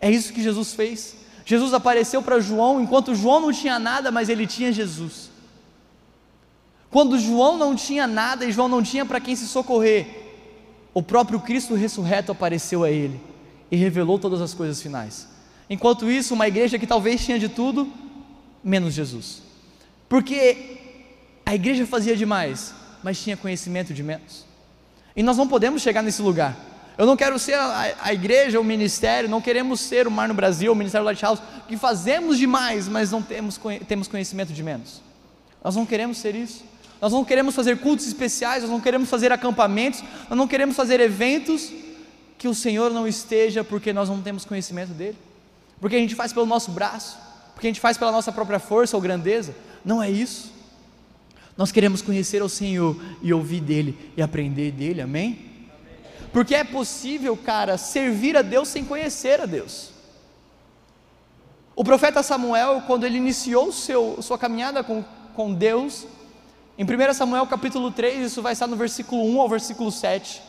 É isso que Jesus fez. Jesus apareceu para João enquanto João não tinha nada, mas ele tinha Jesus. Quando João não tinha nada e João não tinha para quem se socorrer, o próprio Cristo ressurreto apareceu a ele e revelou todas as coisas finais. Enquanto isso, uma igreja que talvez tinha de tudo, menos Jesus. Porque a igreja fazia demais, mas tinha conhecimento de menos. E nós não podemos chegar nesse lugar. Eu não quero ser a, a igreja, o ministério, não queremos ser o Mar no Brasil, o Ministério Lighthouse, que fazemos demais, mas não temos, temos conhecimento de menos. Nós não queremos ser isso. Nós não queremos fazer cultos especiais, nós não queremos fazer acampamentos, nós não queremos fazer eventos que o Senhor não esteja porque nós não temos conhecimento dele. Porque a gente faz pelo nosso braço, porque a gente faz pela nossa própria força ou grandeza. Não é isso. Nós queremos conhecer o Senhor e ouvir dele e aprender dele, amém? Porque é possível, cara, servir a Deus sem conhecer a Deus. O profeta Samuel, quando ele iniciou seu, sua caminhada com, com Deus, em 1 Samuel capítulo 3, isso vai estar no versículo 1 ao versículo 7.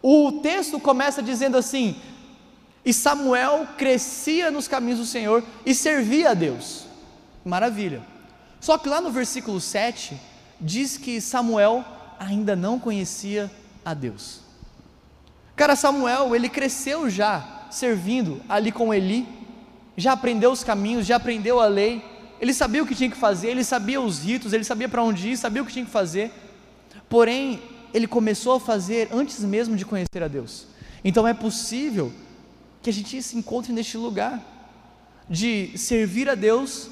O texto começa dizendo assim: E Samuel crescia nos caminhos do Senhor e servia a Deus. Maravilha. Só que lá no versículo 7 diz que Samuel ainda não conhecia a Deus. Cara, Samuel, ele cresceu já servindo ali com Eli, já aprendeu os caminhos, já aprendeu a lei, ele sabia o que tinha que fazer, ele sabia os ritos, ele sabia para onde ir, sabia o que tinha que fazer. Porém, ele começou a fazer antes mesmo de conhecer a Deus. Então é possível que a gente se encontre neste lugar de servir a Deus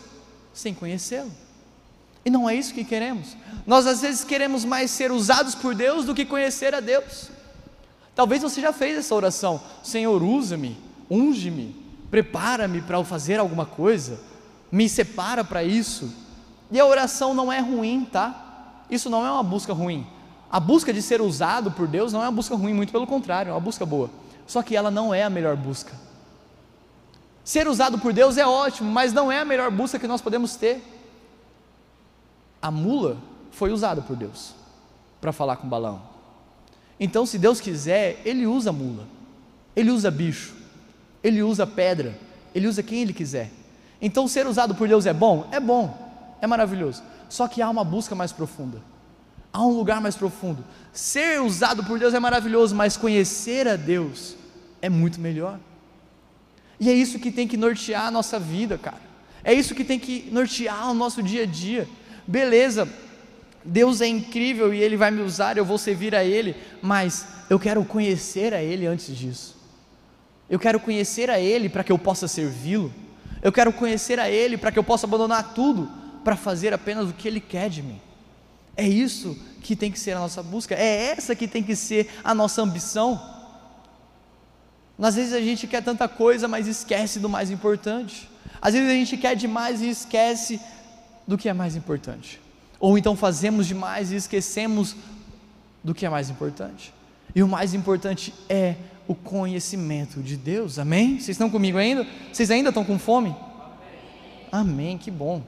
sem conhecê-lo. E não é isso que queremos. Nós às vezes queremos mais ser usados por Deus do que conhecer a Deus. Talvez você já fez essa oração: Senhor, usa-me, unge-me, prepara-me para fazer alguma coisa, me separa para isso. E a oração não é ruim, tá? Isso não é uma busca ruim. A busca de ser usado por Deus não é uma busca ruim, muito pelo contrário, é uma busca boa. Só que ela não é a melhor busca. Ser usado por Deus é ótimo, mas não é a melhor busca que nós podemos ter a mula foi usada por Deus para falar com Balaão. Então, se Deus quiser, Ele usa mula, Ele usa bicho, Ele usa pedra, Ele usa quem Ele quiser. Então, ser usado por Deus é bom? É bom, é maravilhoso. Só que há uma busca mais profunda, há um lugar mais profundo. Ser usado por Deus é maravilhoso, mas conhecer a Deus é muito melhor. E é isso que tem que nortear a nossa vida, cara. É isso que tem que nortear o nosso dia a dia beleza, Deus é incrível e Ele vai me usar, eu vou servir a Ele, mas eu quero conhecer a Ele antes disso. Eu quero conhecer a Ele para que eu possa servi-lo. Eu quero conhecer a Ele para que eu possa abandonar tudo para fazer apenas o que Ele quer de mim. É isso que tem que ser a nossa busca, é essa que tem que ser a nossa ambição. Às vezes a gente quer tanta coisa, mas esquece do mais importante. Às vezes a gente quer demais e esquece do que é mais importante. Ou então fazemos demais e esquecemos do que é mais importante. E o mais importante é o conhecimento de Deus. Amém? Vocês estão comigo ainda? Vocês ainda estão com fome? Amém, Amém que bom.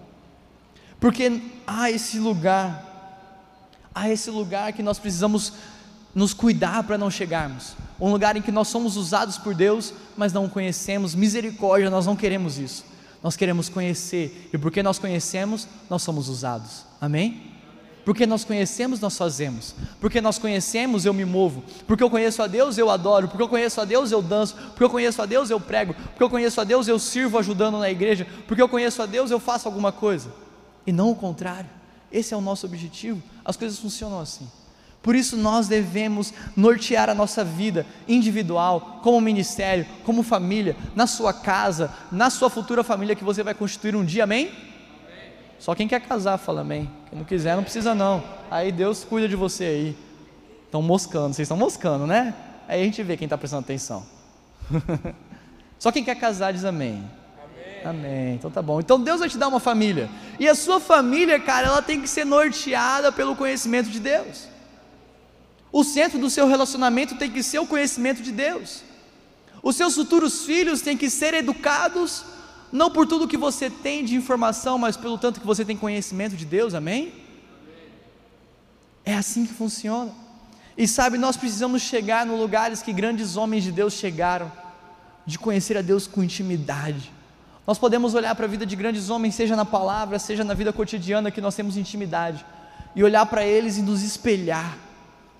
Porque há esse lugar, há esse lugar que nós precisamos nos cuidar para não chegarmos. Um lugar em que nós somos usados por Deus, mas não o conhecemos. Misericórdia, nós não queremos isso. Nós queremos conhecer, e porque nós conhecemos, nós somos usados. Amém? Porque nós conhecemos, nós fazemos. Porque nós conhecemos, eu me movo. Porque eu conheço a Deus, eu adoro. Porque eu conheço a Deus, eu danço. Porque eu conheço a Deus, eu prego. Porque eu conheço a Deus, eu sirvo ajudando na igreja. Porque eu conheço a Deus, eu faço alguma coisa. E não o contrário. Esse é o nosso objetivo. As coisas funcionam assim. Por isso nós devemos nortear a nossa vida individual, como ministério, como família, na sua casa, na sua futura família que você vai constituir um dia, amém? Só quem quer casar fala amém. Quem não quiser não precisa não. Aí Deus cuida de você aí. Estão moscando, vocês estão moscando, né? Aí a gente vê quem está prestando atenção. <laughs> Só quem quer casar diz amém. Amém. Então tá bom. Então Deus vai te dar uma família. E a sua família, cara, ela tem que ser norteada pelo conhecimento de Deus. O centro do seu relacionamento tem que ser o conhecimento de Deus. Os seus futuros filhos têm que ser educados, não por tudo que você tem de informação, mas pelo tanto que você tem conhecimento de Deus, amém? É assim que funciona. E sabe, nós precisamos chegar nos lugares que grandes homens de Deus chegaram, de conhecer a Deus com intimidade. Nós podemos olhar para a vida de grandes homens, seja na palavra, seja na vida cotidiana, que nós temos intimidade, e olhar para eles e nos espelhar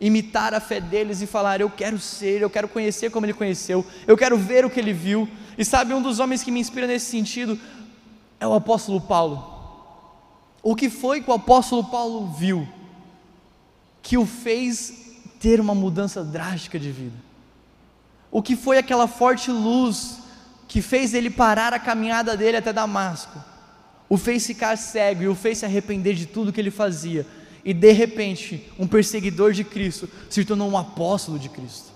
imitar a fé deles e falar: Eu quero ser, eu quero conhecer como ele conheceu, eu quero ver o que ele viu. E sabe, um dos homens que me inspira nesse sentido é o apóstolo Paulo. O que foi que o apóstolo Paulo viu que o fez ter uma mudança drástica de vida? O que foi aquela forte luz que fez ele parar a caminhada dele até Damasco? O fez ficar cego e o fez se arrepender de tudo que ele fazia e de repente um perseguidor de Cristo se tornou um apóstolo de Cristo.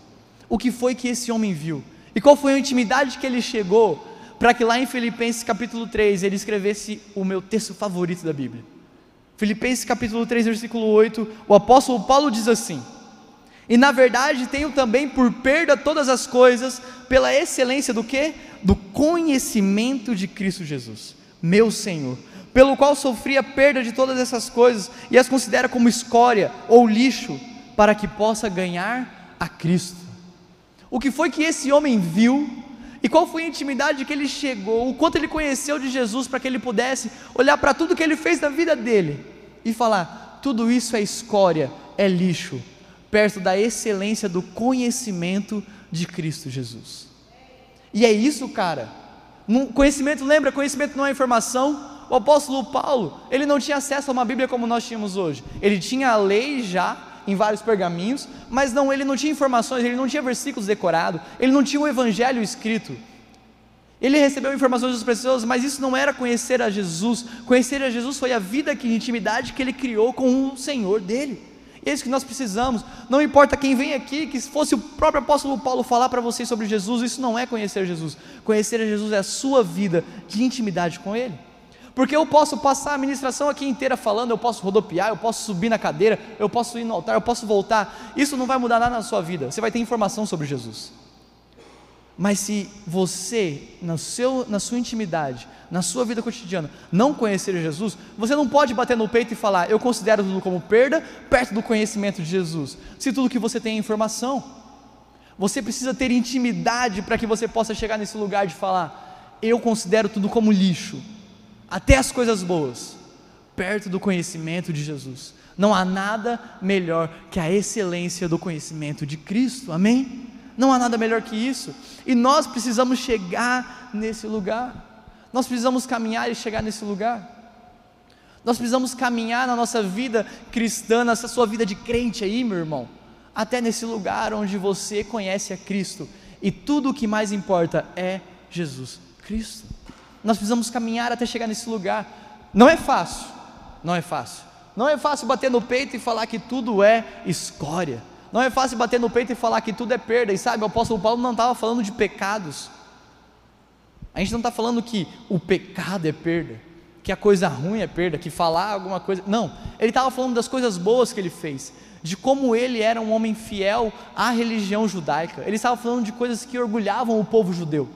O que foi que esse homem viu? E qual foi a intimidade que ele chegou para que lá em Filipenses capítulo 3 ele escrevesse o meu texto favorito da Bíblia? Filipenses capítulo 3, versículo 8, o apóstolo Paulo diz assim: E na verdade tenho também por perda todas as coisas, pela excelência do que? Do conhecimento de Cristo Jesus, meu Senhor pelo qual sofri a perda de todas essas coisas e as considera como escória ou lixo, para que possa ganhar a Cristo. O que foi que esse homem viu e qual foi a intimidade que ele chegou, o quanto ele conheceu de Jesus para que ele pudesse olhar para tudo que ele fez na vida dele e falar: tudo isso é escória, é lixo, perto da excelência do conhecimento de Cristo Jesus. E é isso, cara. Conhecimento, lembra? Conhecimento não é informação, o apóstolo Paulo, ele não tinha acesso a uma Bíblia como nós tínhamos hoje. Ele tinha a lei já em vários pergaminhos, mas não, ele não tinha informações, ele não tinha versículos decorados, ele não tinha o evangelho escrito. Ele recebeu informações das pessoas, mas isso não era conhecer a Jesus. Conhecer a Jesus foi a vida que intimidade que ele criou com o Senhor dele. É isso que nós precisamos. Não importa quem vem aqui, que se fosse o próprio apóstolo Paulo falar para vocês sobre Jesus, isso não é conhecer Jesus. Conhecer a Jesus é a sua vida de intimidade com ele. Porque eu posso passar a ministração aqui inteira falando, eu posso rodopiar, eu posso subir na cadeira, eu posso ir no altar, eu posso voltar. Isso não vai mudar nada na sua vida. Você vai ter informação sobre Jesus. Mas se você, seu, na sua intimidade, na sua vida cotidiana, não conhecer Jesus, você não pode bater no peito e falar, eu considero tudo como perda, perto do conhecimento de Jesus. Se tudo que você tem é informação, você precisa ter intimidade para que você possa chegar nesse lugar de falar, eu considero tudo como lixo até as coisas boas, perto do conhecimento de Jesus. Não há nada melhor que a excelência do conhecimento de Cristo, amém? Não há nada melhor que isso, e nós precisamos chegar nesse lugar, nós precisamos caminhar e chegar nesse lugar. Nós precisamos caminhar na nossa vida cristã, nessa sua vida de crente aí, meu irmão, até nesse lugar onde você conhece a Cristo e tudo o que mais importa é Jesus Cristo. Nós precisamos caminhar até chegar nesse lugar. Não é fácil, não é fácil. Não é fácil bater no peito e falar que tudo é escória. Não é fácil bater no peito e falar que tudo é perda. E sabe, o apóstolo Paulo não estava falando de pecados. A gente não está falando que o pecado é perda, que a coisa ruim é perda, que falar alguma coisa. Não, ele estava falando das coisas boas que ele fez, de como ele era um homem fiel à religião judaica. Ele estava falando de coisas que orgulhavam o povo judeu.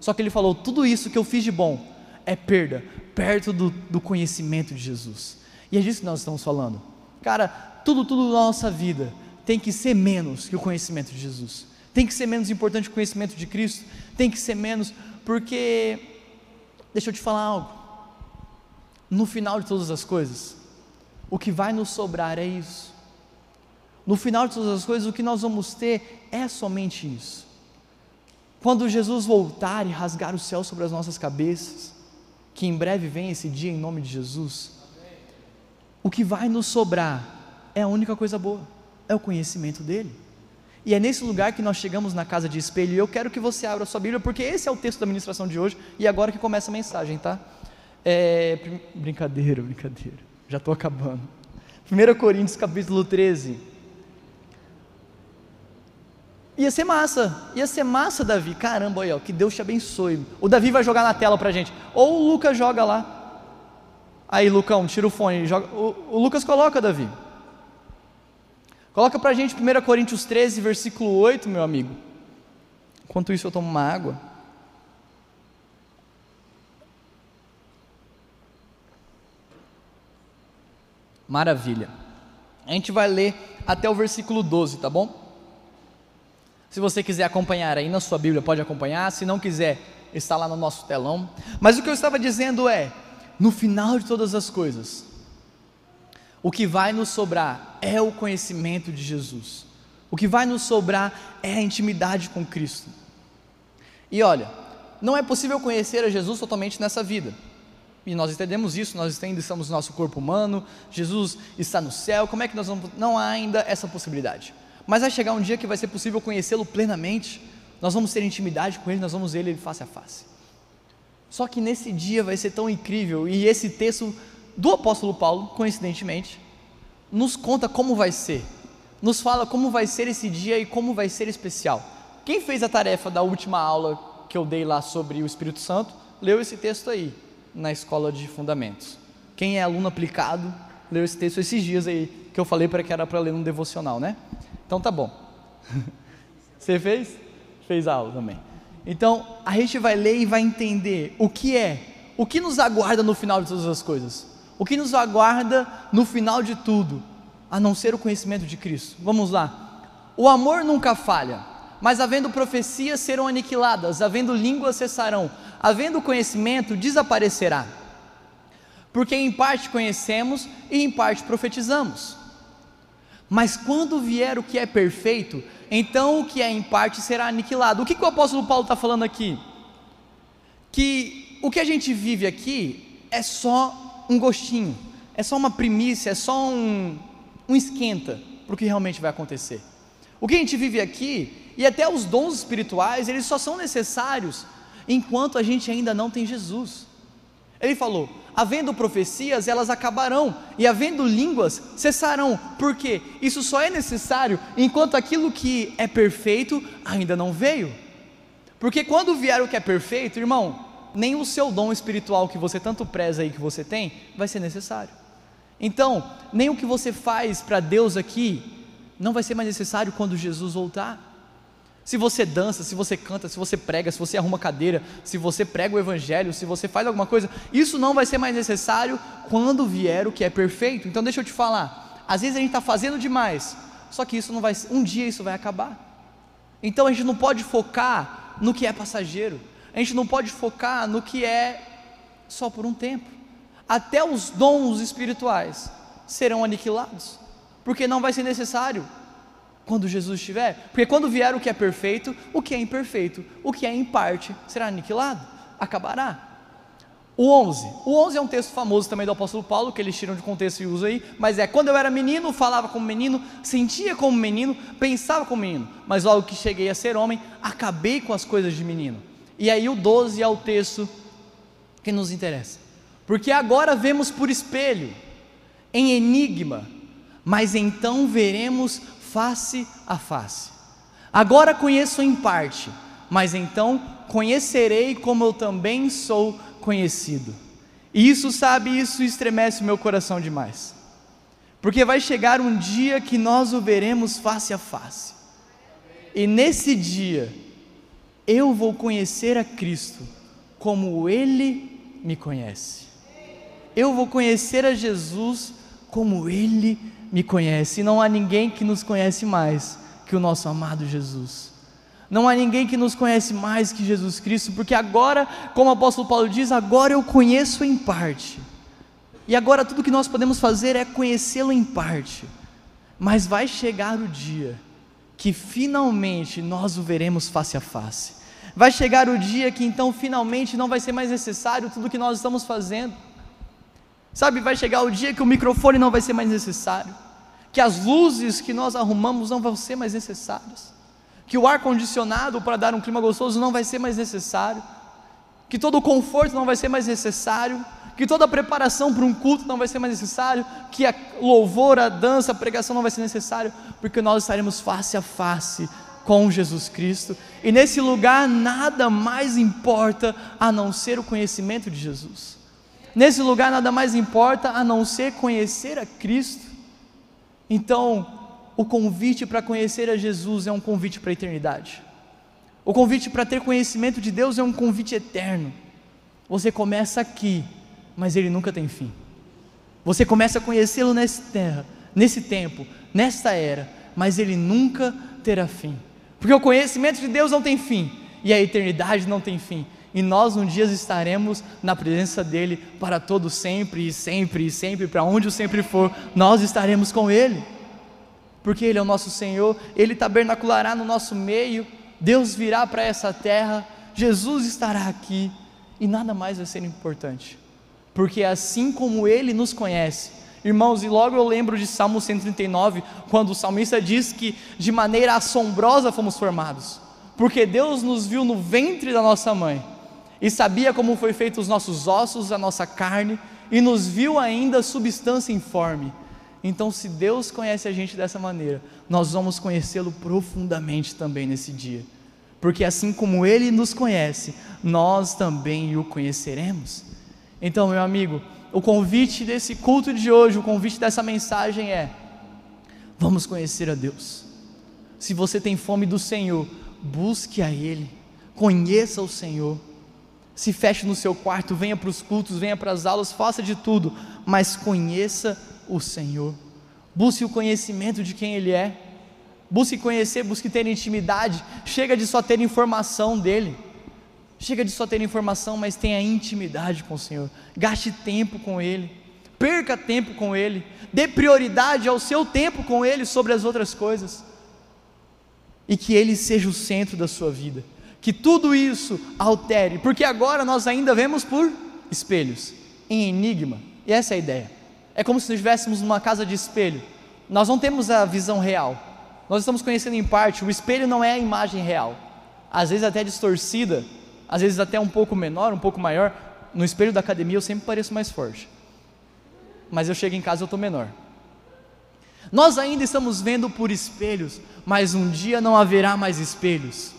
Só que ele falou: tudo isso que eu fiz de bom é perda, perto do, do conhecimento de Jesus. E é disso que nós estamos falando. Cara, tudo, tudo na nossa vida tem que ser menos que o conhecimento de Jesus. Tem que ser menos importante o conhecimento de Cristo. tem que ser menos, porque, deixa eu te falar algo, no final de todas as coisas, o que vai nos sobrar é isso. No final de todas as coisas, o que nós vamos ter é somente isso. Quando Jesus voltar e rasgar o céu sobre as nossas cabeças, que em breve vem esse dia em nome de Jesus, o que vai nos sobrar é a única coisa boa, é o conhecimento dele. E é nesse lugar que nós chegamos na casa de espelho, e eu quero que você abra a sua Bíblia, porque esse é o texto da ministração de hoje, e agora que começa a mensagem, tá? É, brincadeira, brincadeira, já estou acabando. 1 Coríntios capítulo 13. Ia ser massa, ia ser massa, Davi. Caramba, olha, que Deus te abençoe. O Davi vai jogar na tela pra gente. Ou o Lucas joga lá. Aí, Lucão, tira o fone. Joga. O, o Lucas coloca, Davi. Coloca pra gente 1 Coríntios 13, versículo 8, meu amigo. Enquanto isso, eu tomo uma água. Maravilha. A gente vai ler até o versículo 12, tá bom? Se você quiser acompanhar aí na sua Bíblia, pode acompanhar. Se não quiser, está lá no nosso telão. Mas o que eu estava dizendo é: no final de todas as coisas, o que vai nos sobrar é o conhecimento de Jesus. O que vai nos sobrar é a intimidade com Cristo. E olha, não é possível conhecer a Jesus totalmente nessa vida. E nós entendemos isso, nós ainda estamos no nosso corpo humano, Jesus está no céu, como é que nós vamos. Não há ainda essa possibilidade. Mas vai chegar um dia que vai ser possível conhecê-lo plenamente, nós vamos ter intimidade com ele, nós vamos ver ele face a face. Só que nesse dia vai ser tão incrível, e esse texto do apóstolo Paulo, coincidentemente, nos conta como vai ser, nos fala como vai ser esse dia e como vai ser especial. Quem fez a tarefa da última aula que eu dei lá sobre o Espírito Santo, leu esse texto aí, na escola de fundamentos. Quem é aluno aplicado, leu esse texto esses dias aí, que eu falei para que era para ler um devocional, né? Então tá bom. <laughs> Você fez? Fez a aula também. Então, a gente vai ler e vai entender o que é, o que nos aguarda no final de todas as coisas. O que nos aguarda no final de tudo, a não ser o conhecimento de Cristo. Vamos lá. O amor nunca falha, mas havendo profecias serão aniquiladas, havendo línguas cessarão, havendo conhecimento desaparecerá. Porque em parte conhecemos e em parte profetizamos. Mas quando vier o que é perfeito, então o que é em parte será aniquilado. O que, que o apóstolo Paulo está falando aqui? Que o que a gente vive aqui é só um gostinho, é só uma primícia, é só um, um esquenta para o que realmente vai acontecer. O que a gente vive aqui, e até os dons espirituais, eles só são necessários enquanto a gente ainda não tem Jesus. Ele falou: havendo profecias, elas acabarão, e havendo línguas, cessarão, porque isso só é necessário enquanto aquilo que é perfeito ainda não veio. Porque quando vier o que é perfeito, irmão, nem o seu dom espiritual que você tanto preza aí que você tem, vai ser necessário. Então, nem o que você faz para Deus aqui, não vai ser mais necessário quando Jesus voltar. Se você dança, se você canta, se você prega, se você arruma cadeira, se você prega o evangelho, se você faz alguma coisa, isso não vai ser mais necessário quando vier o que é perfeito. Então deixa eu te falar, às vezes a gente está fazendo demais, só que isso não vai, um dia isso vai acabar. Então a gente não pode focar no que é passageiro, a gente não pode focar no que é só por um tempo. Até os dons espirituais serão aniquilados, porque não vai ser necessário quando Jesus estiver, porque quando vier o que é perfeito, o que é imperfeito, o que é em parte será aniquilado, acabará. O 11. O 11 é um texto famoso também do apóstolo Paulo, que eles tiram de contexto e usam aí, mas é: quando eu era menino, falava como menino, sentia como menino, pensava como menino, mas logo que cheguei a ser homem, acabei com as coisas de menino. E aí o 12 é o texto que nos interessa, porque agora vemos por espelho, em enigma, mas então veremos face a face. Agora conheço em parte, mas então conhecerei como eu também sou conhecido. E isso, sabe, isso estremece meu coração demais. Porque vai chegar um dia que nós o veremos face a face. E nesse dia, eu vou conhecer a Cristo como Ele me conhece. Eu vou conhecer a Jesus como Ele me conhece, e não há ninguém que nos conhece mais que o nosso amado Jesus. Não há ninguém que nos conhece mais que Jesus Cristo, porque agora, como o apóstolo Paulo diz, agora eu conheço em parte. E agora tudo que nós podemos fazer é conhecê-lo em parte. Mas vai chegar o dia que finalmente nós o veremos face a face. Vai chegar o dia que então finalmente não vai ser mais necessário tudo que nós estamos fazendo. Sabe, vai chegar o dia que o microfone não vai ser mais necessário, que as luzes que nós arrumamos não vão ser mais necessárias, que o ar condicionado para dar um clima gostoso não vai ser mais necessário, que todo o conforto não vai ser mais necessário, que toda a preparação para um culto não vai ser mais necessário, que a louvor, a dança, a pregação não vai ser necessário, porque nós estaremos face a face com Jesus Cristo, e nesse lugar nada mais importa a não ser o conhecimento de Jesus. Nesse lugar nada mais importa a não ser conhecer a Cristo. Então, o convite para conhecer a Jesus é um convite para a eternidade. O convite para ter conhecimento de Deus é um convite eterno. Você começa aqui mas ele nunca tem fim. Você começa a conhecê-lo nessa terra, nesse tempo, nesta era, mas ele nunca terá fim. Porque o conhecimento de Deus não tem fim e a eternidade não tem fim. E nós um dia estaremos na presença dele para todo sempre e sempre e sempre, para onde o sempre for, nós estaremos com ele. Porque ele é o nosso Senhor, ele tabernaculará no nosso meio, Deus virá para essa terra, Jesus estará aqui e nada mais vai ser importante porque assim como Ele nos conhece, irmãos, e logo eu lembro de Salmo 139, quando o salmista diz que de maneira assombrosa fomos formados, porque Deus nos viu no ventre da nossa mãe e sabia como foi feito os nossos ossos, a nossa carne, e nos viu ainda substância informe. Então, se Deus conhece a gente dessa maneira, nós vamos conhecê-lo profundamente também nesse dia, porque assim como Ele nos conhece, nós também o conheceremos. Então, meu amigo, o convite desse culto de hoje, o convite dessa mensagem é: vamos conhecer a Deus. Se você tem fome do Senhor, busque a Ele, conheça o Senhor. Se feche no seu quarto, venha para os cultos, venha para as aulas, faça de tudo, mas conheça o Senhor. Busque o conhecimento de quem Ele é. Busque conhecer, busque ter intimidade. Chega de só ter informação dele. Chega de só ter informação, mas tenha intimidade com o Senhor. Gaste tempo com Ele. Perca tempo com Ele. Dê prioridade ao seu tempo com Ele sobre as outras coisas. E que Ele seja o centro da sua vida. Que tudo isso altere. Porque agora nós ainda vemos por espelhos, em enigma. E essa é a ideia. É como se estivéssemos numa casa de espelho. Nós não temos a visão real. Nós estamos conhecendo em parte. O espelho não é a imagem real. Às vezes até distorcida às vezes até um pouco menor, um pouco maior. No espelho da academia eu sempre pareço mais forte, mas eu chego em casa eu estou menor. Nós ainda estamos vendo por espelhos, mas um dia não haverá mais espelhos.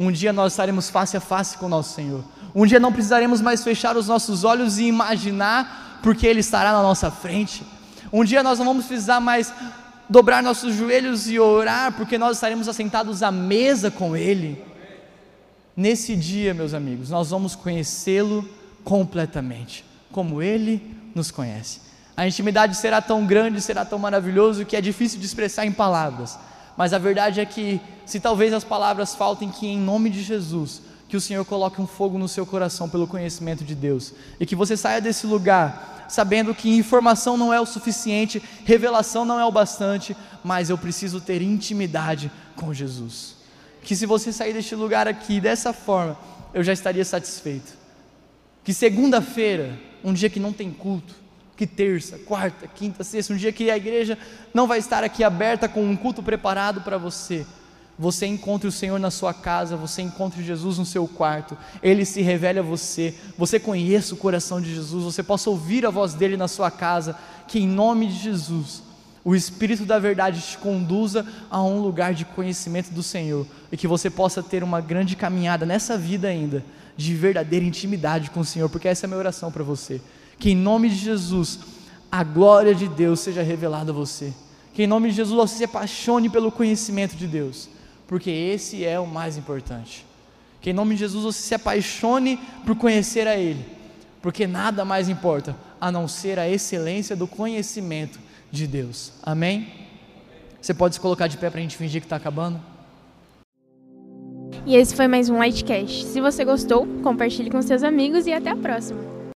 Um dia nós estaremos face a face com o nosso Senhor. Um dia não precisaremos mais fechar os nossos olhos e imaginar porque Ele estará na nossa frente. Um dia nós não vamos precisar mais dobrar nossos joelhos e orar porque nós estaremos assentados à mesa com Ele. Nesse dia, meus amigos, nós vamos conhecê-lo completamente, como ele nos conhece. A intimidade será tão grande, será tão maravilhoso que é difícil de expressar em palavras. Mas a verdade é que, se talvez as palavras faltem, que em nome de Jesus, que o Senhor coloque um fogo no seu coração pelo conhecimento de Deus e que você saia desse lugar sabendo que informação não é o suficiente, revelação não é o bastante, mas eu preciso ter intimidade com Jesus que se você sair deste lugar aqui dessa forma, eu já estaria satisfeito. Que segunda-feira, um dia que não tem culto, que terça, quarta, quinta, sexta, um dia que a igreja não vai estar aqui aberta com um culto preparado para você, você encontre o Senhor na sua casa, você encontre Jesus no seu quarto, Ele se revele a você, você conheça o coração de Jesus, você possa ouvir a voz dEle na sua casa, que em nome de Jesus, o Espírito da Verdade te conduza a um lugar de conhecimento do Senhor e que você possa ter uma grande caminhada nessa vida ainda de verdadeira intimidade com o Senhor, porque essa é a minha oração para você. Que em nome de Jesus a glória de Deus seja revelada a você. Que em nome de Jesus você se apaixone pelo conhecimento de Deus, porque esse é o mais importante. Que em nome de Jesus você se apaixone por conhecer a Ele, porque nada mais importa a não ser a excelência do conhecimento de Deus. Amém? Você pode se colocar de pé para a gente fingir que está acabando? E esse foi mais um Lightcast. Se você gostou, compartilhe com seus amigos e até a próxima.